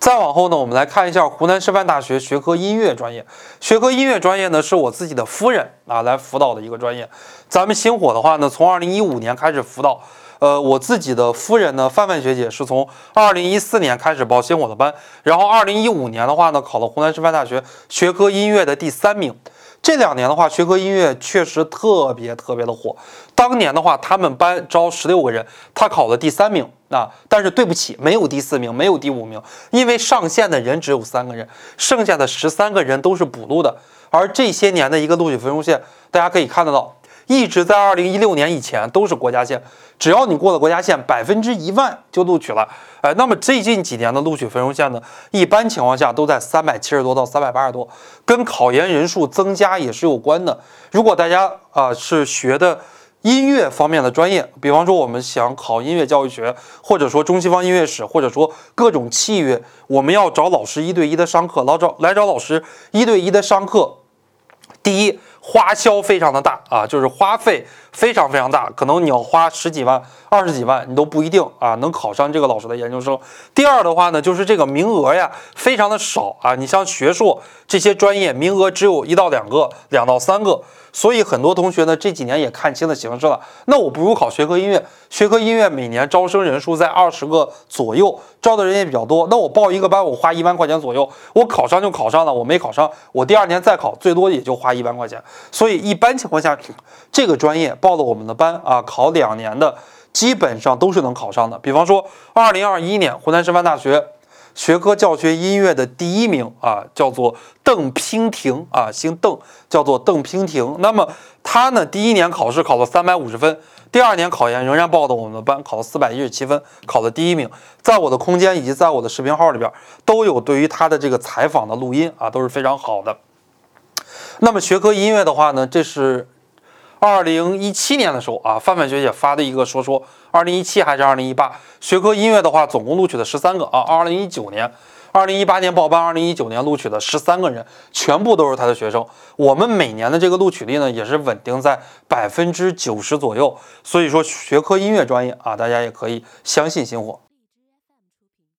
再往后呢，我们来看一下湖南师范大学学科音乐专业。学科音乐专业呢，是我自己的夫人啊来辅导的一个专业。咱们星火的话呢，从二零一五年开始辅导。呃，我自己的夫人呢，范范学姐是从二零一四年开始报星火的班，然后二零一五年的话呢，考了湖南师范大学学科音乐的第三名。这两年的话，学科音乐确实特别特别的火。当年的话，他们班招十六个人，他考了第三名啊。但是对不起，没有第四名，没有第五名，因为上线的人只有三个人，剩下的十三个人都是补录的。而这些年的一个录取分数线，大家可以看得到。一直在二零一六年以前都是国家线，只要你过了国家线，百分之一万就录取了。哎，那么最近几年的录取分数线呢，一般情况下都在三百七十多到三百八十多，跟考研人数增加也是有关的。如果大家啊是学的音乐方面的专业，比方说我们想考音乐教育学，或者说中西方音乐史，或者说各种器乐，我们要找老师一对一的上课，老找来找老师一对一的上课。第一。花销非常的大啊，就是花费非常非常大，可能你要花十几万、二十几万，你都不一定啊能考上这个老师的研究生。第二的话呢，就是这个名额呀非常的少啊，你像学硕这些专业，名额只有一到两个、两到三个。所以很多同学呢这几年也看清了形势了，那我不如考学科音乐。学科音乐每年招生人数在二十个左右，招的人也比较多。那我报一个班，我花一万块钱左右，我考上就考上了，我没考上，我第二年再考，最多也就花一万块钱。所以一般情况下，这个专业报了我们的班啊，考两年的基本上都是能考上的。比方说，二零二一年湖南师范大学。学科教学音乐的第一名啊，叫做邓娉婷啊，姓邓，叫做邓娉婷。那么他呢，第一年考试考了三百五十分，第二年考研仍然报的我们的班，考了四百一十七分，考了第一名。在我的空间以及在我的视频号里边都有对于他的这个采访的录音啊，都是非常好的。那么学科音乐的话呢，这是。二零一七年的时候啊，范范学姐发的一个说说，二零一七还是二零一八学科音乐的话，总共录取的十三个啊。二零一九年、二零一八年报班，二零一九年录取的十三个人，全部都是他的学生。我们每年的这个录取率呢，也是稳定在百分之九十左右。所以说，学科音乐专业啊，大家也可以相信星火。